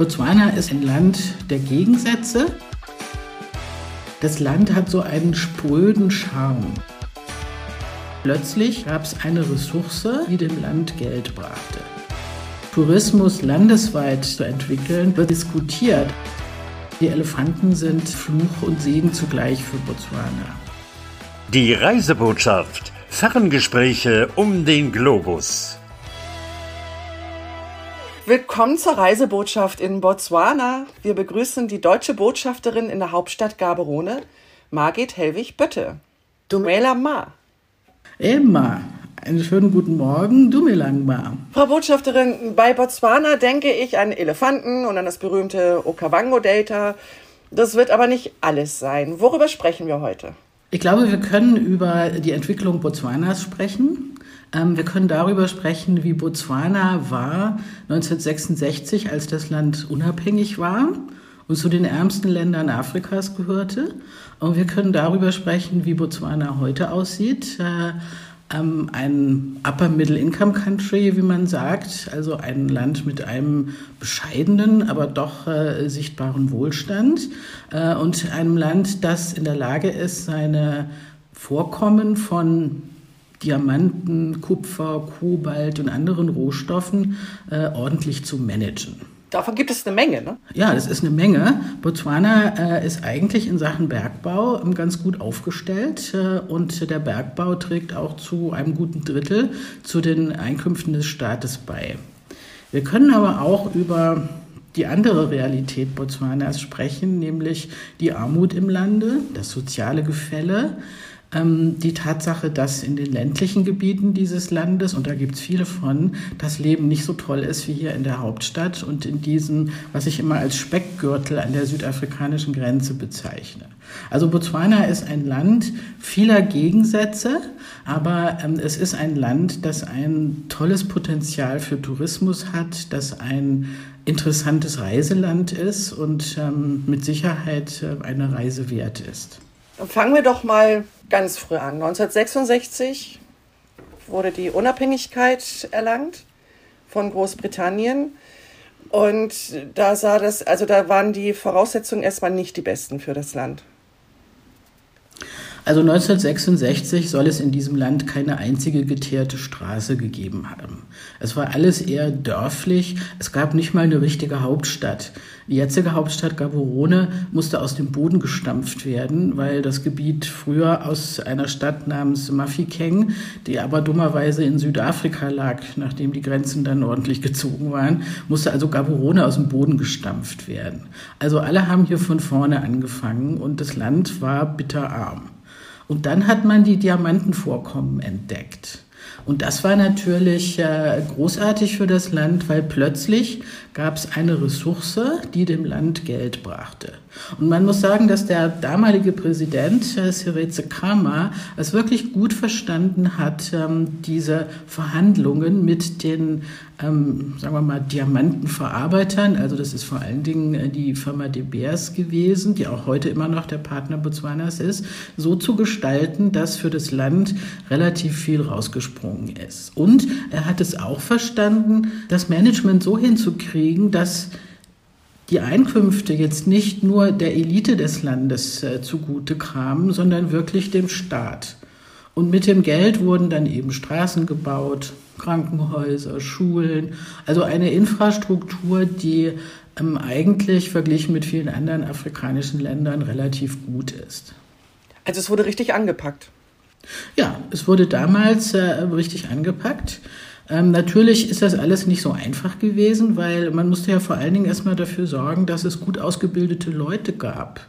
Botswana ist ein Land der Gegensätze. Das Land hat so einen spröden Charme. Plötzlich gab es eine Ressource, die dem Land Geld brachte. Tourismus landesweit zu entwickeln, wird diskutiert. Die Elefanten sind Fluch und Segen zugleich für Botswana. Die Reisebotschaft. Ferngespräche um den Globus. Willkommen zur Reisebotschaft in Botswana. Wir begrüßen die deutsche Botschafterin in der Hauptstadt Gaborone, Margit Hellwig-Bötte. Dumela Ma. Emma, einen schönen guten Morgen, Dumelangma. Frau Botschafterin, bei Botswana denke ich an Elefanten und an das berühmte Okavango-Delta. Das wird aber nicht alles sein. Worüber sprechen wir heute? Ich glaube, wir können über die Entwicklung Botswanas sprechen. Ähm, wir können darüber sprechen, wie Botswana war 1966, als das Land unabhängig war und zu den ärmsten Ländern Afrikas gehörte. Und wir können darüber sprechen, wie Botswana heute aussieht. Äh, ähm, ein Upper Middle Income Country, wie man sagt, also ein Land mit einem bescheidenen, aber doch äh, sichtbaren Wohlstand äh, und einem Land, das in der Lage ist, seine Vorkommen von Diamanten, Kupfer, Kobalt und anderen Rohstoffen äh, ordentlich zu managen. Davon gibt es eine Menge, ne? Ja, das ist eine Menge. Botswana äh, ist eigentlich in Sachen Bergbau ähm, ganz gut aufgestellt äh, und der Bergbau trägt auch zu einem guten Drittel zu den Einkünften des Staates bei. Wir können aber auch über die andere Realität Botswanas sprechen, nämlich die Armut im Lande, das soziale Gefälle, die Tatsache, dass in den ländlichen Gebieten dieses Landes, und da gibt es viele von, das Leben nicht so toll ist wie hier in der Hauptstadt und in diesem, was ich immer als Speckgürtel an der südafrikanischen Grenze bezeichne. Also Botswana ist ein Land vieler Gegensätze, aber ähm, es ist ein Land, das ein tolles Potenzial für Tourismus hat, das ein interessantes Reiseland ist und ähm, mit Sicherheit äh, eine Reise wert ist. Fangen wir doch mal ganz früh an. 1966 wurde die Unabhängigkeit erlangt von Großbritannien. Und da sah das, also da waren die Voraussetzungen erstmal nicht die besten für das Land. Also 1966 soll es in diesem Land keine einzige geteerte Straße gegeben haben. Es war alles eher dörflich. Es gab nicht mal eine richtige Hauptstadt. Die jetzige Hauptstadt Gaborone musste aus dem Boden gestampft werden, weil das Gebiet früher aus einer Stadt namens Mafikeng, die aber dummerweise in Südafrika lag, nachdem die Grenzen dann ordentlich gezogen waren, musste also Gaborone aus dem Boden gestampft werden. Also alle haben hier von vorne angefangen und das Land war bitterarm. Und dann hat man die Diamantenvorkommen entdeckt. Und das war natürlich äh, großartig für das Land, weil plötzlich gab es eine Ressource, die dem Land Geld brachte. Und man muss sagen, dass der damalige Präsident äh, Sireze Kama es wirklich gut verstanden hat, ähm, diese Verhandlungen mit den, ähm, sagen wir mal, Diamantenverarbeitern, also das ist vor allen Dingen äh, die Firma De Beers gewesen, die auch heute immer noch der Partner Botswanas ist, so zu gestalten, dass für das Land relativ viel rausgesprungen ist. Und er hat es auch verstanden, das Management so hinzukriegen, dass die Einkünfte jetzt nicht nur der Elite des Landes äh, zugute kamen, sondern wirklich dem Staat. Und mit dem Geld wurden dann eben Straßen gebaut, Krankenhäuser, Schulen, also eine Infrastruktur, die ähm, eigentlich verglichen mit vielen anderen afrikanischen Ländern relativ gut ist. Also es wurde richtig angepackt. Ja, es wurde damals äh, richtig angepackt. Ähm, natürlich ist das alles nicht so einfach gewesen, weil man musste ja vor allen Dingen erstmal dafür sorgen, dass es gut ausgebildete Leute gab.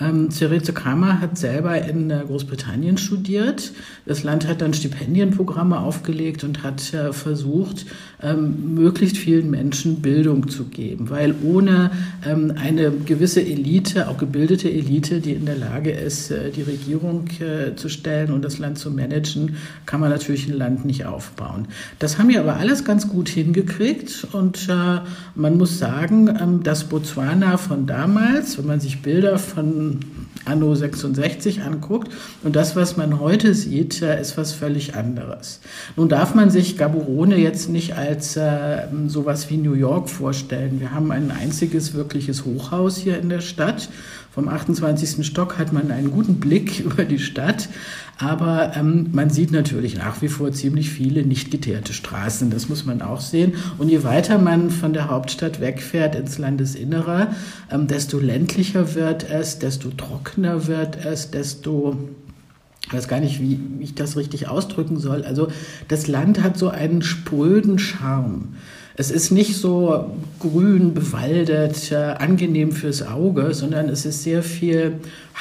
Ähm, Therese Kramer hat selber in äh, Großbritannien studiert. Das Land hat dann Stipendienprogramme aufgelegt und hat äh, versucht, ähm, möglichst vielen Menschen Bildung zu geben. Weil ohne ähm, eine gewisse Elite, auch gebildete Elite, die in der Lage ist, äh, die Regierung äh, zu stellen und das Land zu managen, kann man natürlich ein Land nicht aufbauen. Das haben wir aber alles ganz gut hingekriegt und äh, man muss sagen, ähm, dass Botswana von damals, wenn man sich Bilder von Anno 66 anguckt und das, was man heute sieht, äh, ist was völlig anderes. Nun darf man sich Gaborone jetzt nicht als äh, sowas wie New York vorstellen. Wir haben ein einziges wirkliches Hochhaus hier in der Stadt. Vom 28. Stock hat man einen guten Blick über die Stadt, aber ähm, man sieht natürlich nach wie vor ziemlich viele nicht geteerte Straßen. Das muss man auch sehen. Und je weiter man von der Hauptstadt wegfährt ins Landesinnere, ähm, desto ländlicher wird es, desto trockener wird es, desto ich weiß gar nicht, wie ich das richtig ausdrücken soll. Also das Land hat so einen spröden Charme. Es ist nicht so grün, bewaldet, äh, angenehm fürs Auge, sondern es ist sehr viel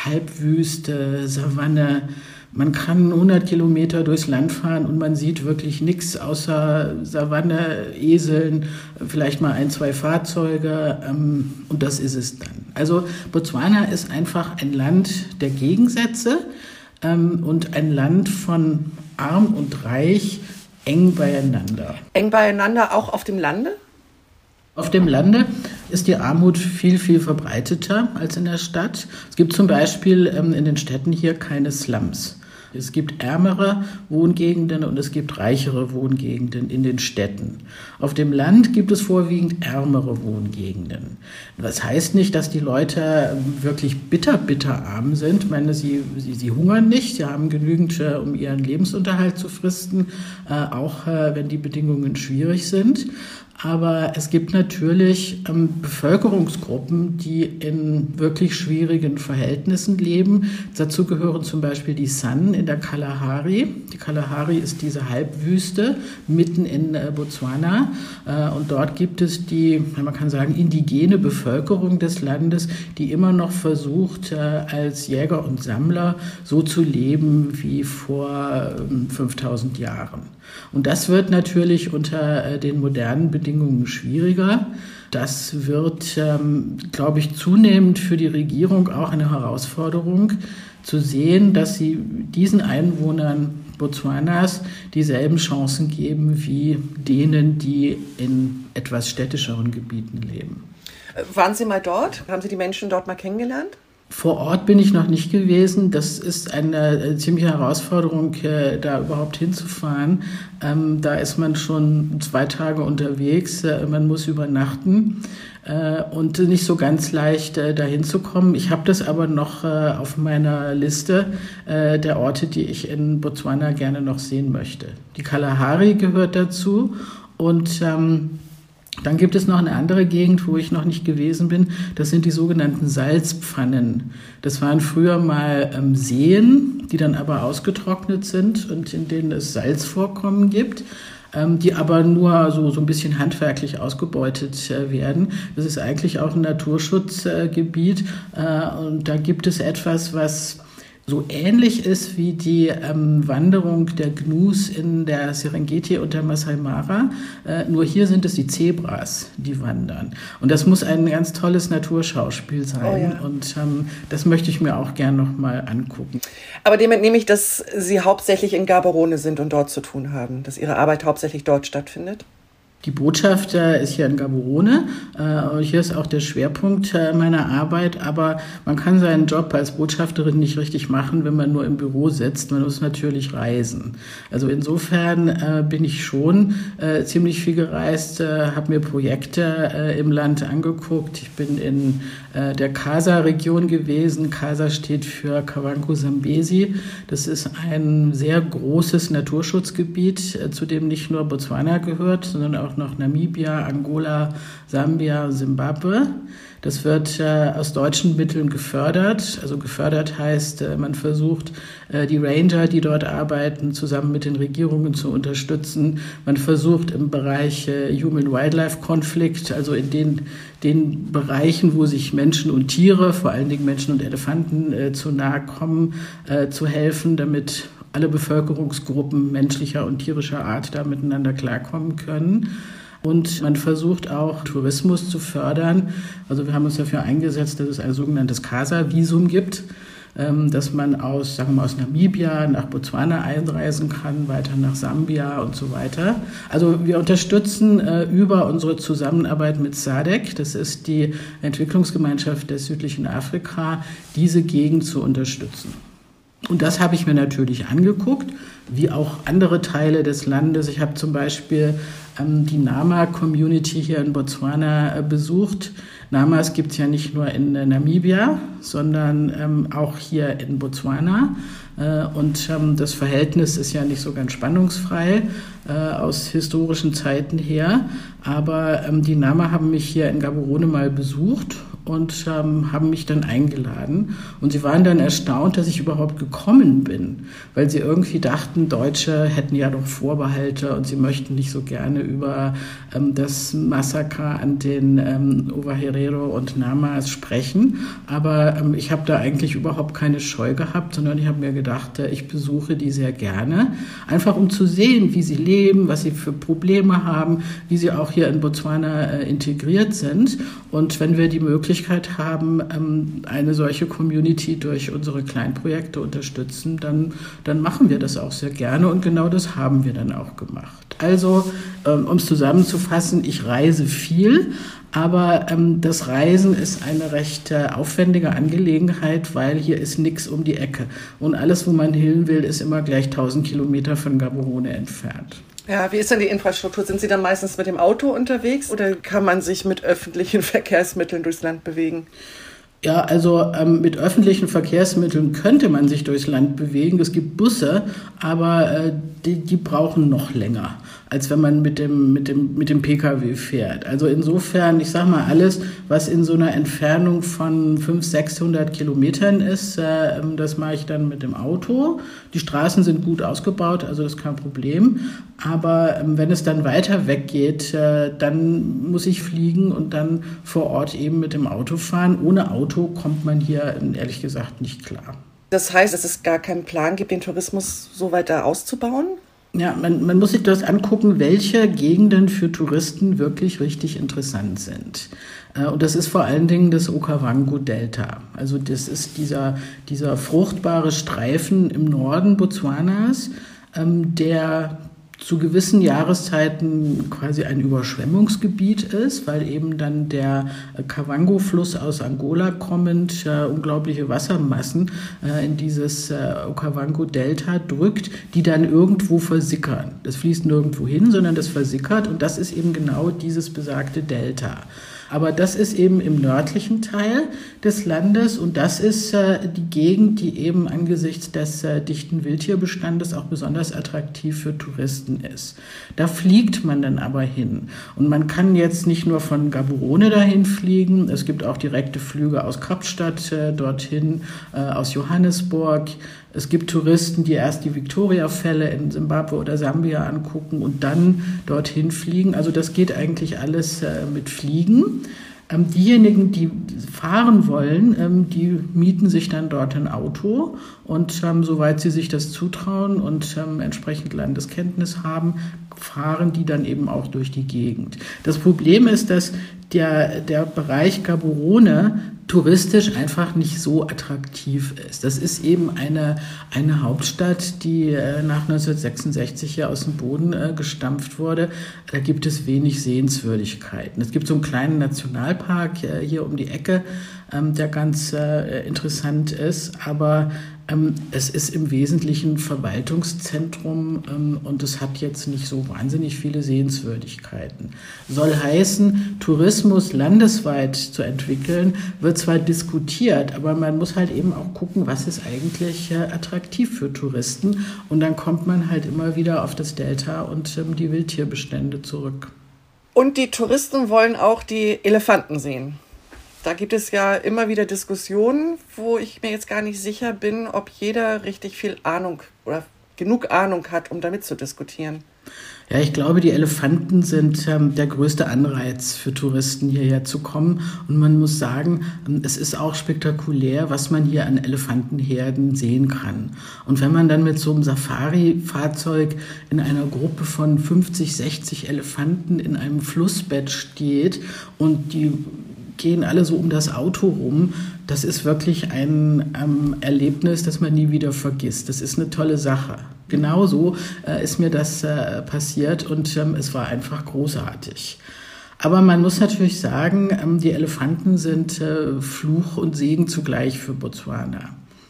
Halbwüste, Savanne, man kann 100 Kilometer durchs Land fahren und man sieht wirklich nichts außer Savanne, Eseln, vielleicht mal ein, zwei Fahrzeuge ähm, und das ist es dann. Also Botswana ist einfach ein Land der Gegensätze ähm, und ein Land von arm und reich eng beieinander. Eng beieinander auch auf dem Lande? Auf dem Lande ist die Armut viel, viel verbreiteter als in der Stadt. Es gibt zum Beispiel ähm, in den Städten hier keine Slums. Es gibt ärmere Wohngegenden und es gibt reichere Wohngegenden in den Städten. Auf dem Land gibt es vorwiegend ärmere Wohngegenden. Das heißt nicht, dass die Leute wirklich bitter, bitter arm sind. Ich meine, sie, sie, sie hungern nicht, sie haben genügend, äh, um ihren Lebensunterhalt zu fristen, äh, auch äh, wenn die Bedingungen schwierig sind. Aber es gibt natürlich ähm, Bevölkerungsgruppen, die in wirklich schwierigen Verhältnissen leben. Dazu gehören zum Beispiel die San in der Kalahari. Die Kalahari ist diese Halbwüste mitten in äh, Botswana. Äh, und dort gibt es die, man kann sagen, indigene Bevölkerung des Landes, die immer noch versucht, äh, als Jäger und Sammler so zu leben wie vor 5000 ähm, Jahren. Und das wird natürlich unter äh, den modernen Bedingungen schwieriger. Das wird, ähm, glaube ich, zunehmend für die Regierung auch eine Herausforderung zu sehen, dass sie diesen Einwohnern Botswanas dieselben Chancen geben wie denen, die in etwas städtischeren Gebieten leben. Äh, waren Sie mal dort? Haben Sie die Menschen dort mal kennengelernt? Vor Ort bin ich noch nicht gewesen. Das ist eine äh, ziemliche Herausforderung, äh, da überhaupt hinzufahren. Ähm, da ist man schon zwei Tage unterwegs. Äh, man muss übernachten und nicht so ganz leicht dahin zu kommen. Ich habe das aber noch auf meiner Liste der Orte, die ich in Botswana gerne noch sehen möchte. Die Kalahari gehört dazu und ähm, dann gibt es noch eine andere Gegend, wo ich noch nicht gewesen bin. Das sind die sogenannten Salzpfannen. Das waren früher mal ähm, Seen, die dann aber ausgetrocknet sind und in denen es Salzvorkommen gibt ähm, die aber nur so, so ein bisschen handwerklich ausgebeutet äh, werden. Das ist eigentlich auch ein Naturschutzgebiet äh, und da gibt es etwas, was so ähnlich ist wie die ähm, Wanderung der Gnus in der Serengeti und der Masai Mara. Äh, nur hier sind es die Zebras, die wandern. Und das muss ein ganz tolles Naturschauspiel sein. Oh ja. Und ähm, das möchte ich mir auch gern noch mal angucken. Aber dem entnehme ich, dass Sie hauptsächlich in Gaborone sind und dort zu tun haben, dass Ihre Arbeit hauptsächlich dort stattfindet? Die Botschaft äh, ist hier in Gaborone. Äh, hier ist auch der Schwerpunkt äh, meiner Arbeit. Aber man kann seinen Job als Botschafterin nicht richtig machen, wenn man nur im Büro sitzt. Man muss natürlich reisen. Also insofern bin ich schon ziemlich viel gereist, habe mir Projekte im Land angeguckt. Ich bin in der Kasa-Region gewesen. Kasa steht für Kawango Sambesi. Das ist ein sehr großes Naturschutzgebiet, zu dem nicht nur Botswana gehört, sondern auch auch noch Namibia, Angola, Sambia, Simbabwe. Das wird äh, aus deutschen Mitteln gefördert. Also gefördert heißt, äh, man versucht, äh, die Ranger, die dort arbeiten, zusammen mit den Regierungen zu unterstützen. Man versucht im Bereich äh, Human-Wildlife-Konflikt, also in den, den Bereichen, wo sich Menschen und Tiere, vor allen Dingen Menschen und Elefanten, äh, zu nahe kommen, äh, zu helfen, damit alle Bevölkerungsgruppen menschlicher und tierischer Art da miteinander klarkommen können. Und man versucht auch Tourismus zu fördern. Also wir haben uns dafür eingesetzt, dass es ein sogenanntes CASA-Visum gibt. ähm, dass man aus, sagen wir mal, aus Namibia nach Botswana einreisen kann, weiter nach Sambia und so weiter. Also wir unterstützen äh, über unsere Zusammenarbeit mit SADC, das ist die Entwicklungsgemeinschaft des südlichen Afrika, diese Gegend zu unterstützen. Und das habe ich mir natürlich angeguckt, wie auch andere Teile des Landes. Ich habe zum Beispiel ähm, die Nama-Community hier in Botswana äh, besucht. Namas gibt es ja nicht nur in äh, Namibia, sondern ähm, auch hier in Botswana. Äh, und ähm, das Verhältnis ist ja nicht so ganz spannungsfrei äh, aus historischen Zeiten her. Aber ähm, die Nama haben mich hier in Gaborone mal besucht und ähm, haben mich dann eingeladen. Und sie waren dann erstaunt, dass ich überhaupt gekommen bin, weil sie irgendwie dachten, Deutsche hätten ja doch Vorbehalte und sie möchten nicht so gerne über ähm, das Massaker an den ähm, Ovaherero und Namas sprechen. Aber ähm, ich habe da eigentlich überhaupt keine Scheu gehabt, sondern ich habe mir gedacht, äh, ich besuche die sehr gerne, einfach um zu sehen, wie sie leben, was sie für Probleme haben, wie sie auch hier in Botswana äh, integriert sind. Und wenn wir die Möglichkeit Möglichkeit haben, ähm, eine solche Community durch unsere Kleinprojekte unterstützen, dann, dann machen wir das auch sehr gerne und genau das haben wir dann auch gemacht. Also, ähm, um es zusammenzufassen, ich reise viel, aber ähm, das Reisen ist eine recht äh, aufwendige Angelegenheit, weil hier ist nichts um die Ecke. Und alles, wo man hin will, ist immer gleich 1000 Kilometer von Gaborone entfernt. Ja, wie ist denn die Infrastruktur? Sind Sie dann meistens mit dem Auto unterwegs oder kann man sich mit öffentlichen Verkehrsmitteln durchs Land bewegen? Ja, also ähm, mit öffentlichen Verkehrsmitteln könnte man sich durchs Land bewegen. Es gibt Busse, aber äh, die, die brauchen noch länger als wenn man mit dem, mit dem, mit dem Pkw fährt. Also insofern, ich sag mal, alles, was in so einer Entfernung von 500, 600 Kilometern ist, äh, das mache ich dann mit dem Auto. Die Straßen sind gut ausgebaut, also das ist kein Problem. Aber ähm, wenn es dann weiter weggeht, äh, dann muss ich fliegen und dann vor Ort eben mit dem Auto fahren. Ohne Auto kommt man hier ehrlich gesagt nicht klar. Das heißt, dass es gar keinen Plan gibt, den Tourismus so weiter auszubauen? Ja, man, man muss sich das angucken, welche Gegenden für Touristen wirklich richtig interessant sind. Äh, und das ist vor allen Dingen das Okavango-Delta. Also das ist dieser, dieser fruchtbare Streifen im Norden Botswanas, ähm, der zu gewissen Jahreszeiten quasi ein Überschwemmungsgebiet ist, weil eben dann der Kavango-Fluss aus Angola kommend äh, unglaubliche Wassermassen äh, in dieses äh, Okavango-Delta drückt, die dann irgendwo versickern. Das fließt nirgendwo hin, sondern das versickert und das ist eben genau dieses besagte Delta. Aber das ist eben im nördlichen Teil des Landes und das ist äh, die Gegend, die eben angesichts des äh, dichten Wildtierbestandes auch besonders attraktiv für Touristen ist. Da fliegt man dann aber hin. Und man kann jetzt nicht nur von Gaborone dahin fliegen, es gibt auch direkte Flüge aus Kapstadt äh, dorthin, äh, aus Johannesburg. Es gibt Touristen, die erst die Victoria-Fälle in Simbabwe oder Sambia angucken und dann dorthin fliegen. Also das geht eigentlich alles äh, mit Fliegen. Ähm, diejenigen, die fahren wollen, ähm, die mieten sich dann dort ein Auto und ähm, soweit sie sich das zutrauen und entsprechend Landeskenntnis haben, fahren die dann eben auch durch die Gegend. Das Problem ist, dass der, der Bereich Gaborone touristisch einfach nicht so attraktiv ist. Das ist eben eine, eine Hauptstadt, die äh, nach 1966 hier aus dem Boden äh, gestampft wurde. Da gibt es wenig Sehenswürdigkeiten. Es gibt so einen kleinen Nationalpark äh, hier um die Ecke, ähm, der ganz interessant ist, aber es ist im Wesentlichen Verwaltungszentrum ähm, und es hat jetzt nicht so wahnsinnig viele Sehenswürdigkeiten. Soll heißen, Tourismus landesweit zu entwickeln, wird zwar diskutiert, aber man muss halt eben auch gucken, was ist eigentlich äh, attraktiv für Touristen und dann kommt man halt immer wieder auf das Delta und ähm, die Wildtierbestände zurück. Und die Touristen wollen auch die Elefanten sehen. Da gibt es ja immer wieder Diskussionen, wo ich mir jetzt gar nicht sicher bin, ob jeder richtig viel Ahnung oder genug Ahnung hat, um damit zu diskutieren. Ja, ich glaube, die Elefanten sind ähm, der größte Anreiz für Touristen hierher zu kommen. Und man muss sagen, ähm, es ist auch spektakulär, was man hier an Elefantenherden sehen kann. Und wenn man dann mit so einem Safari-Fahrzeug in einer Gruppe von 50, 60 Elefanten in einem Flussbett steht und die gehen alle so um das Auto rum. Das ist wirklich ein ähm, Erlebnis, das man nie wieder vergisst. Das ist eine tolle Sache. Genauso äh, ist mir das äh, passiert und ähm, es war einfach großartig. Aber man muss natürlich sagen, ähm, die Elefanten sind äh, Fluch und Segen zugleich für Botswana.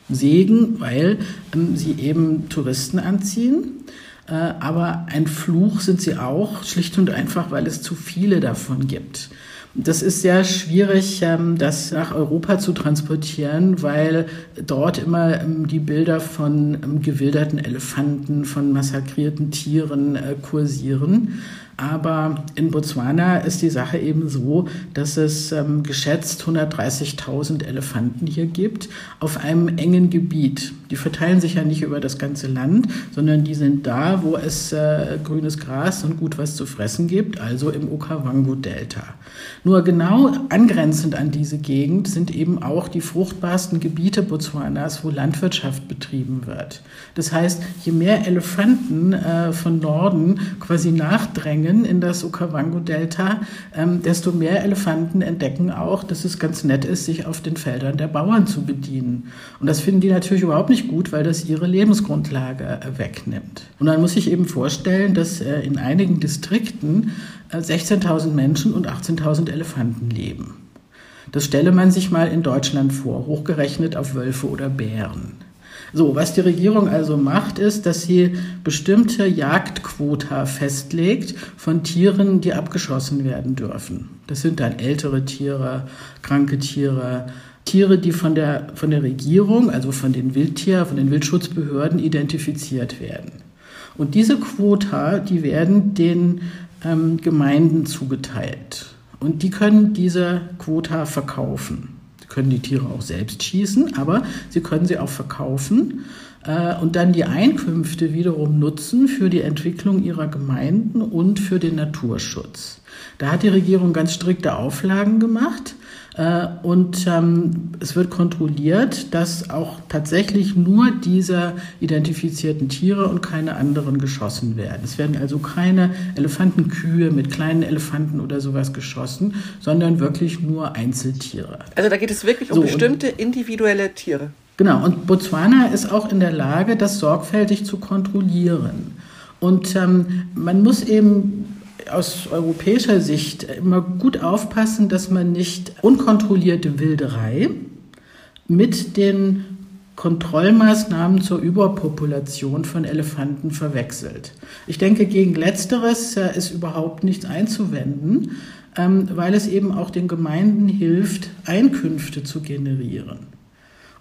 Segen, weil ähm, sie eben Touristen anziehen. Äh, aber ein Fluch sind sie auch, schlicht und einfach, weil es zu viele davon gibt. Das ist sehr schwierig, ähm, das nach Europa zu transportieren, weil dort immer ähm, die Bilder von ähm, gewilderten Elefanten, von massakrierten Tieren äh, kursieren. Aber in Botswana ist die Sache eben so, dass es ähm, geschätzt 130.000 Elefanten hier gibt auf einem engen Gebiet. Die verteilen sich ja nicht über das ganze Land, sondern die sind da, wo es äh, grünes Gras und gut was zu fressen gibt, also im Okavango-Delta. Nur genau angrenzend an diese Gegend sind eben auch die fruchtbarsten Gebiete Botswanas, wo Landwirtschaft betrieben wird. Das heißt, je mehr Elefanten äh, von Norden quasi nachdrängen, Schwingen in das Okavango-Delta, ähm, desto mehr Elefanten entdecken auch, dass es ganz nett ist, sich auf den Feldern der Bauern zu bedienen. Und das finden die natürlich überhaupt nicht gut, weil das ihre Lebensgrundlage äh, wegnimmt. Und dann muss ich eben vorstellen, dass äh, in einigen Distrikten äh, 16.000 Menschen und 18.000 Elefanten leben. Das stelle man sich mal in Deutschland vor, hochgerechnet auf Wölfe oder Bären. So, was die Regierung also macht, ist, dass sie bestimmte Jagdquota festlegt von Tieren, die abgeschossen werden dürfen. Das sind dann ältere Tiere, kranke Tiere, Tiere, die von der, von der Regierung, also von den Wildtier, von den Wildschutzbehörden identifiziert werden. Und diese Quota, die werden den ähm, Gemeinden zugeteilt. Und die können diese Quota verkaufen können die Tiere auch selbst schießen, aber sie können sie auch verkaufen äh, und dann die Einkünfte wiederum nutzen für die Entwicklung ihrer Gemeinden und für den Naturschutz. Da hat die Regierung ganz strikte Auflagen gemacht. Äh, und ähm, es wird kontrolliert, dass auch tatsächlich nur diese identifizierten Tiere und keine anderen geschossen werden. Es werden also keine Elefantenkühe mit kleinen Elefanten oder sowas geschossen, sondern wirklich nur Einzeltiere. Also da geht es wirklich um so, bestimmte individuelle Tiere. Genau, und Botswana ist auch in der Lage, das sorgfältig zu kontrollieren. Und ähm, man muss eben aus europäischer Sicht immer gut aufpassen, dass man nicht unkontrollierte Wilderei mit den Kontrollmaßnahmen zur Überpopulation von Elefanten verwechselt. Ich denke, gegen letzteres ist überhaupt nichts einzuwenden, ähm, weil es eben auch den Gemeinden hilft, Einkünfte zu generieren.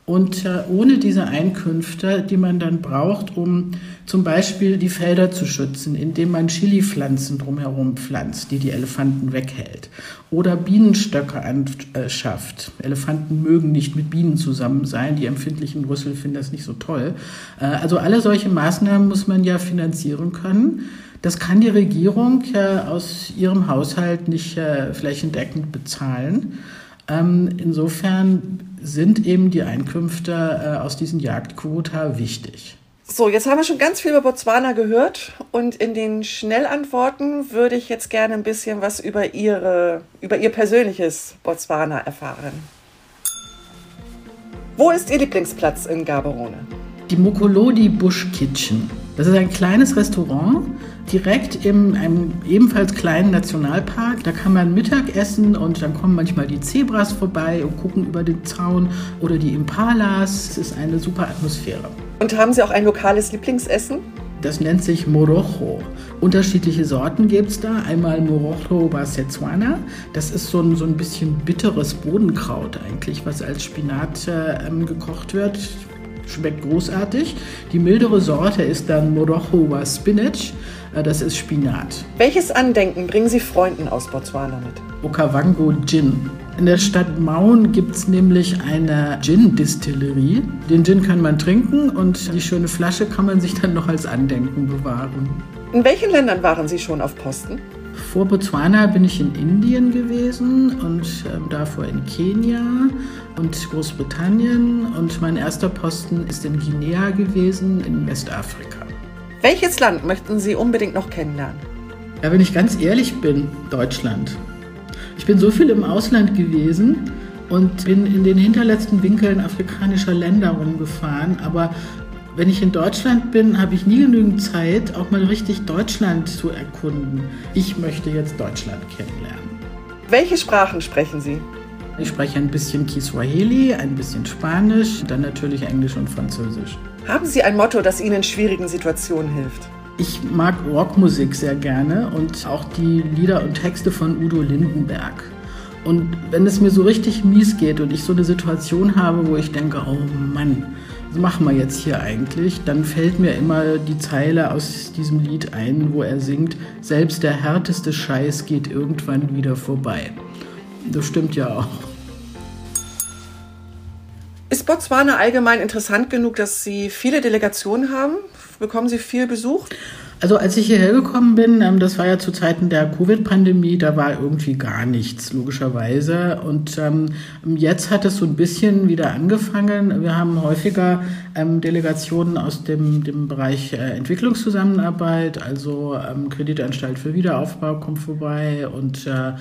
Und äh, ohne diese Einkünfte, die man dann braucht, um zum Beispiel die Felder zu schützen, indem man Chilipflanzen drumherum pflanzt, die die Elefanten weghält, oder Bienenstöcke anschafft. Elefanten mögen nicht mit Bienen zusammen sein, die empfindlichen Rüssel finden das nicht so toll. Äh, also alle solche Maßnahmen muss man ja finanzieren können. Das kann die Regierung äh, aus ihrem Haushalt nicht äh, flächendeckend bezahlen. Ähm, insofern sind eben die Einkünfte äh, aus diesen Jagdquota wichtig. So, jetzt haben wir schon ganz viel über Botswana gehört und in den Schnellantworten würde ich jetzt gerne ein bisschen was über, ihre, über Ihr persönliches Botswana erfahren. Wo ist Ihr Lieblingsplatz in Gaborone? Die Mokolodi Bush Kitchen. Das ist ein kleines Restaurant direkt in einem ebenfalls kleinen Nationalpark. Da kann man Mittag essen und dann kommen manchmal die Zebras vorbei und gucken über den Zaun oder die Impalas. Es ist eine super Atmosphäre. Und haben Sie auch ein lokales Lieblingsessen? Das nennt sich Morocho. Unterschiedliche Sorten gibt es da. Einmal Morocho Basetsuana. Das ist so ein, so ein bisschen bitteres Bodenkraut eigentlich, was als Spinat äh, gekocht wird schmeckt großartig. Die mildere Sorte ist dann Morochowa Spinach. Äh, das ist Spinat. Welches Andenken bringen Sie Freunden aus Botswana mit? Okavango Gin. In der Stadt Maun gibt es nämlich eine Gin-Distillerie. Den Gin kann man trinken und die schöne Flasche kann man sich dann noch als Andenken bewahren. In welchen Ländern waren Sie schon auf Posten? Vor Botswana bin ich in Indien gewesen und äh, davor in Kenia und Großbritannien und mein erster Posten ist in Guinea gewesen, in Westafrika. Welches Land möchten Sie unbedingt noch kennenlernen? Ja, wenn ich ganz ehrlich bin, Deutschland. Ich bin so viel im Ausland gewesen und bin in den hinterletzten Winkeln afrikanischer Länder rumgefahren, aber wenn ich in Deutschland bin, habe ich nie genügend Zeit, auch mal richtig Deutschland zu erkunden. Ich möchte jetzt Deutschland kennenlernen. Welche Sprachen sprechen Sie? Ich spreche ein bisschen Kiswahili, ein bisschen Spanisch, dann natürlich Englisch und Französisch. Haben Sie ein Motto, das Ihnen in schwierigen Situationen hilft? Ich mag Rockmusik sehr gerne und auch die Lieder und Texte von Udo Lindenberg. Und wenn es mir so richtig mies geht und ich so eine Situation habe, wo ich denke, oh Mann, was machen wir jetzt hier eigentlich? Dann fällt mir immer die Zeile aus diesem Lied ein, wo er singt, selbst der härteste Scheiß geht irgendwann wieder vorbei. Das stimmt ja auch. Ist Botswana allgemein interessant genug, dass Sie viele Delegationen haben? Bekommen Sie viel Besuch? Also als ich hierher gekommen bin, ähm, das war ja zu Zeiten der Covid-Pandemie, da war irgendwie gar nichts, logischerweise. Und ähm, jetzt hat es so ein bisschen wieder angefangen. Wir haben häufiger ähm, Delegationen aus dem, dem Bereich äh, Entwicklungszusammenarbeit, also Kreditanstalt für Wiederaufbau kommt vorbei und äh,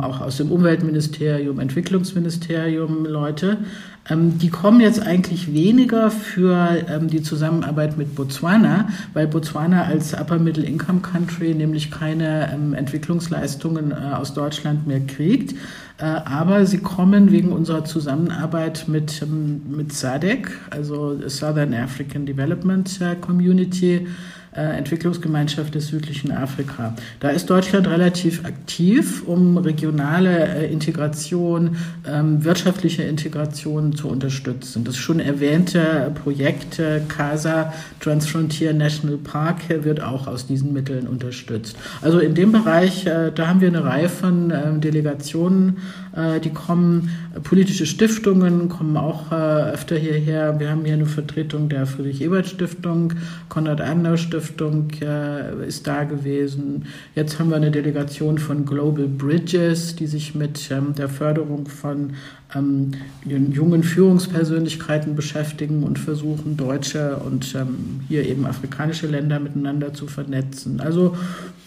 auch aus dem Umweltministerium, Entwicklungsministerium Leute. Ähm, die kommen jetzt eigentlich weniger für ähm, die Zusammenarbeit mit Botswana, weil Botswana als Upper Middle Income Country nämlich keine ähm, Entwicklungsleistungen äh, aus Deutschland mehr kriegt. Äh, aber sie kommen wegen unserer Zusammenarbeit mit, mit SADC, also Southern African Development äh, Community, Entwicklungsgemeinschaft des südlichen Afrika. Da ist Deutschland relativ aktiv, um regionale äh, Integration, ähm, wirtschaftliche Integration zu unterstützen. Das schon erwähnte Projekt CASA Transfrontier National Park wird auch aus diesen Mitteln unterstützt. Also in dem Bereich, äh, da haben wir eine Reihe von Delegationen, die kommen. Politische Stiftungen kommen auch öfter hierher. Wir haben hier eine Vertretung der Friedrich-Ebert-Stiftung, Konrad-Adenauer-Stiftung, Stiftung äh, ist da gewesen. Jetzt haben wir eine Delegation von Global Bridges, die sich mit ähm, der Förderung von ähm, jungen Führungspersönlichkeiten beschäftigen und versuchen, deutsche und ähm, hier eben afrikanische Länder miteinander zu vernetzen. Also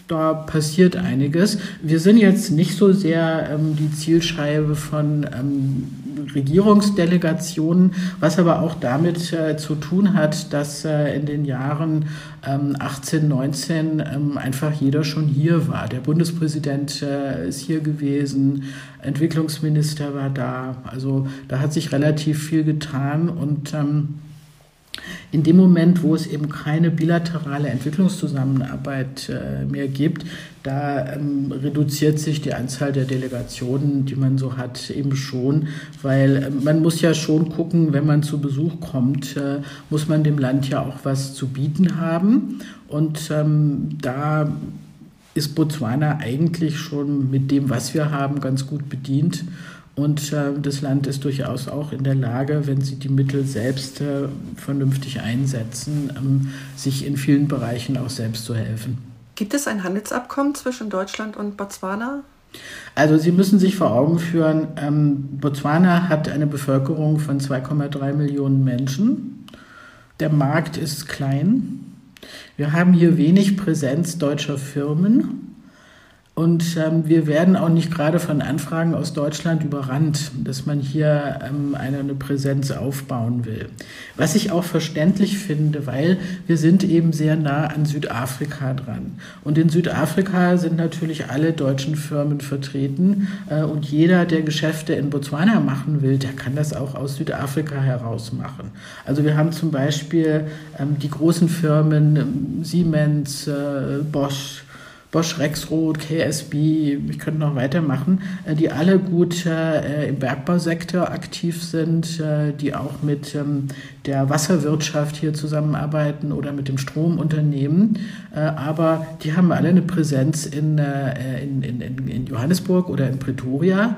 da passiert einiges. Wir sind jetzt nicht so sehr ähm, die Zielscheibe von ähm, Regierungsdelegationen, was aber auch damit äh, zu tun hat, dass äh, in den Jahren ähm, 18, 19 ähm, einfach jeder schon hier war. Der Bundespräsident äh, ist hier gewesen, Entwicklungsminister war da. Also da hat sich relativ viel getan und ähm, in dem Moment, wo es eben keine bilaterale Entwicklungszusammenarbeit äh, mehr gibt, da ähm, reduziert sich die Anzahl der Delegationen, die man so hat, eben schon, weil äh, man muss ja schon gucken, wenn man zu Besuch kommt, äh, muss man dem Land ja auch was zu bieten haben. Und ähm, da ist Botswana eigentlich schon mit dem, was wir haben, ganz gut bedient. Und äh, das Land ist durchaus auch in der Lage, wenn sie die Mittel selbst äh, vernünftig einsetzen, ähm, sich in vielen Bereichen auch selbst zu helfen. Gibt es ein Handelsabkommen zwischen Deutschland und Botswana? Also Sie müssen sich vor Augen führen, ähm, Botswana hat eine Bevölkerung von 2,3 Millionen Menschen. Der Markt ist klein. Wir haben hier wenig Präsenz deutscher Firmen. Und ähm, wir werden auch nicht gerade von Anfragen aus Deutschland überrannt, dass man hier ähm, eine, eine Präsenz aufbauen will. Was ich auch verständlich finde, weil wir sind eben sehr nah an Südafrika dran. Und in Südafrika sind natürlich alle deutschen Firmen vertreten. Äh, und jeder, der Geschäfte in Botswana machen will, der kann das auch aus Südafrika heraus machen. Also wir haben zum Beispiel ähm, die großen Firmen ähm, Siemens, äh, Bosch, Bosch Rexroth, KSB, ich könnte noch weitermachen, äh, die alle gut äh, im Bergbausektor aktiv sind, äh, die auch mit ähm, der Wasserwirtschaft hier zusammenarbeiten oder mit dem Stromunternehmen. aber die haben alle eine Präsenz in, in, in, in Johannesburg oder in Pretoria.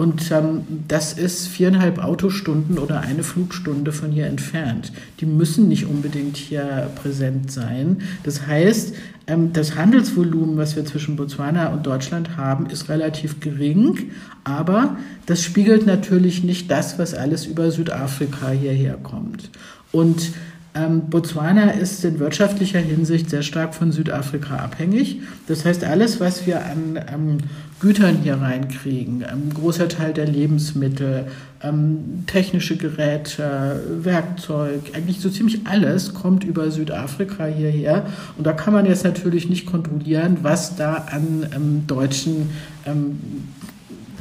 Und ähm, das ist viereinhalb Autostunden oder eine Flugstunde von hier entfernt. Die müssen nicht unbedingt hier präsent sein. Das heißt, ähm, das Handelsvolumen, was wir zwischen Botswana und Deutschland haben, ist relativ gering, aber das spiegelt natürlich nicht das, was alles über Südafrika hierher kommt. Und ähm, Botswana ist in wirtschaftlicher Hinsicht sehr stark von Südafrika abhängig. Das heißt, alles, was wir an ähm, Gütern hier reinkriegen. Ein großer Teil der Lebensmittel, ähm, technische Geräte, Werkzeug, eigentlich so ziemlich alles kommt über Südafrika hierher. Und da kann man jetzt natürlich nicht kontrollieren, was da an ähm, deutschen ähm,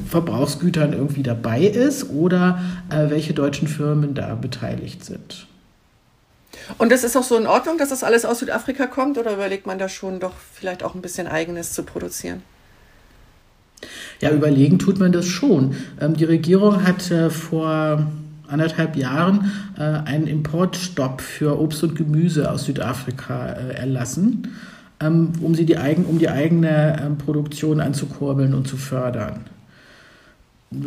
Verbrauchsgütern irgendwie dabei ist oder äh, welche deutschen Firmen da beteiligt sind. Und das ist auch so in Ordnung, dass das alles aus Südafrika kommt oder überlegt man da schon doch vielleicht auch ein bisschen eigenes zu produzieren? Ja, überlegen tut man das schon. Ähm, die Regierung hat äh, vor anderthalb Jahren äh, einen Importstopp für Obst und Gemüse aus Südafrika äh, erlassen, ähm, um, sie die, eigen, um die eigene ähm, Produktion anzukurbeln und zu fördern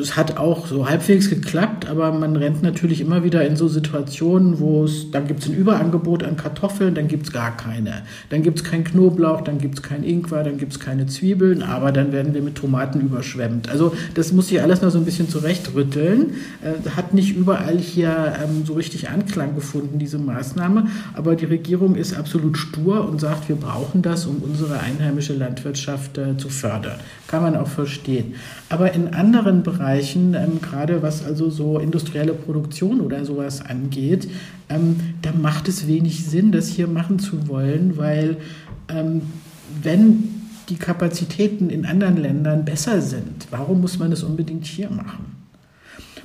es hat auch so halbwegs geklappt, aber man rennt natürlich immer wieder in so Situationen, wo es, dann gibt es ein Überangebot an Kartoffeln, dann gibt es gar keine. Dann gibt es kein Knoblauch, dann gibt es kein Ingwer, dann gibt es keine Zwiebeln, aber dann werden wir mit Tomaten überschwemmt. Also das muss sich alles noch so ein bisschen zurechtrütteln. Äh, hat nicht überall hier ähm, so richtig Anklang gefunden, diese Maßnahme, aber die Regierung ist absolut stur und sagt, wir brauchen das, um unsere einheimische Landwirtschaft äh, zu fördern. Kann man auch verstehen. Aber in anderen Bereichen, ähm, gerade was also so industrielle Produktion oder sowas angeht, ähm, da macht es wenig Sinn, das hier machen zu wollen, weil ähm, wenn die Kapazitäten in anderen Ländern besser sind, warum muss man es unbedingt hier machen?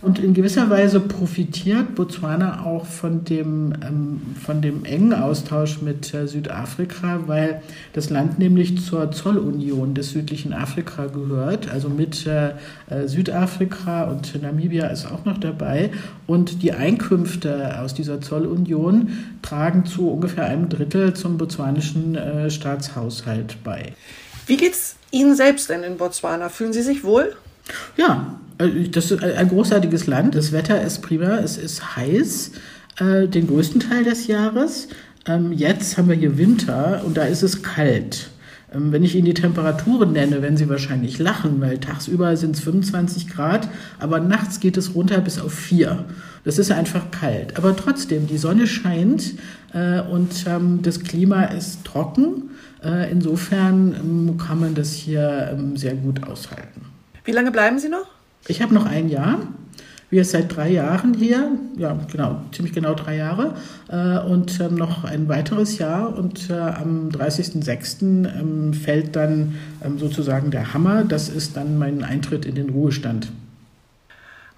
Und in gewisser Weise profitiert Botswana auch von dem, ähm, von dem engen Austausch mit äh, Südafrika, weil das Land nämlich zur Zollunion des südlichen Afrika gehört, also mit äh, äh Südafrika und Namibia ist auch noch dabei. Und die Einkünfte aus dieser Zollunion tragen zu ungefähr einem Drittel zum botswanischen äh, Staatshaushalt bei. Wie geht's Ihnen selbst denn in Botswana? Fühlen Sie sich wohl? Ja, das ist ein großartiges Land. Das Wetter ist prima. Es ist heiß, äh, den größten Teil des Jahres. Ähm, jetzt haben wir hier Winter und da ist es kalt. Ähm, wenn ich Ihnen die Temperaturen nenne, werden Sie wahrscheinlich lachen, weil tagsüber sind es 25 Grad, aber nachts geht es runter bis auf 4. Das ist einfach kalt. Aber trotzdem, die Sonne scheint äh, und ähm, das Klima ist trocken. Äh, insofern ähm, kann man das hier ähm, sehr gut aushalten. Wie lange bleiben Sie noch? Ich habe noch ein Jahr. Wir sind seit drei Jahren hier, ja genau, ziemlich genau drei Jahre äh, und ähm, noch ein weiteres Jahr und äh, am 30.06. Ähm, fällt dann ähm, sozusagen der Hammer. Das ist dann mein Eintritt in den Ruhestand.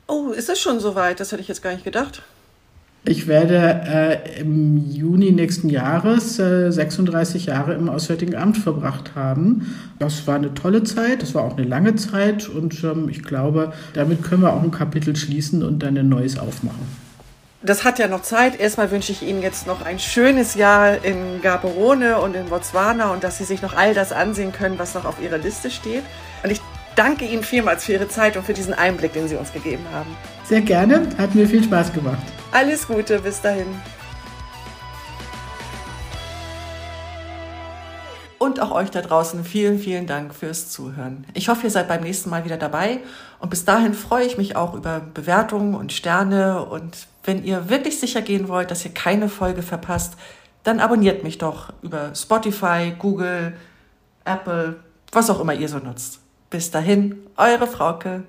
Oh, ist das schon soweit? Das hätte ich jetzt gar nicht gedacht. Ich werde äh, im Juni nächsten Jahres äh, 36 Jahre im Auswärtigen Amt verbracht haben. Das war eine tolle Zeit, das war auch eine lange Zeit und ähm, ich glaube, damit können wir auch ein Kapitel schließen und dann ein neues aufmachen. Das hat ja noch Zeit. Erstmal wünsche ich Ihnen jetzt noch ein schönes Jahr in Gaborone und in Botswana und dass Sie sich noch all das ansehen können, was noch auf Ihrer Liste steht. Danke Ihnen vielmals für Ihre Zeit und für diesen Einblick, den Sie uns gegeben haben. Sehr gerne, hat mir viel Spaß gemacht. Alles Gute, bis dahin. Und auch euch da draußen vielen, vielen Dank fürs Zuhören. Ich hoffe, ihr seid beim nächsten Mal wieder dabei. Und bis dahin freue ich mich auch über Bewertungen und Sterne. Und wenn ihr wirklich sicher gehen wollt, dass ihr keine Folge verpasst, dann abonniert mich doch über Spotify, Google, Apple, was auch immer ihr so nutzt. Bis dahin, eure Frauke.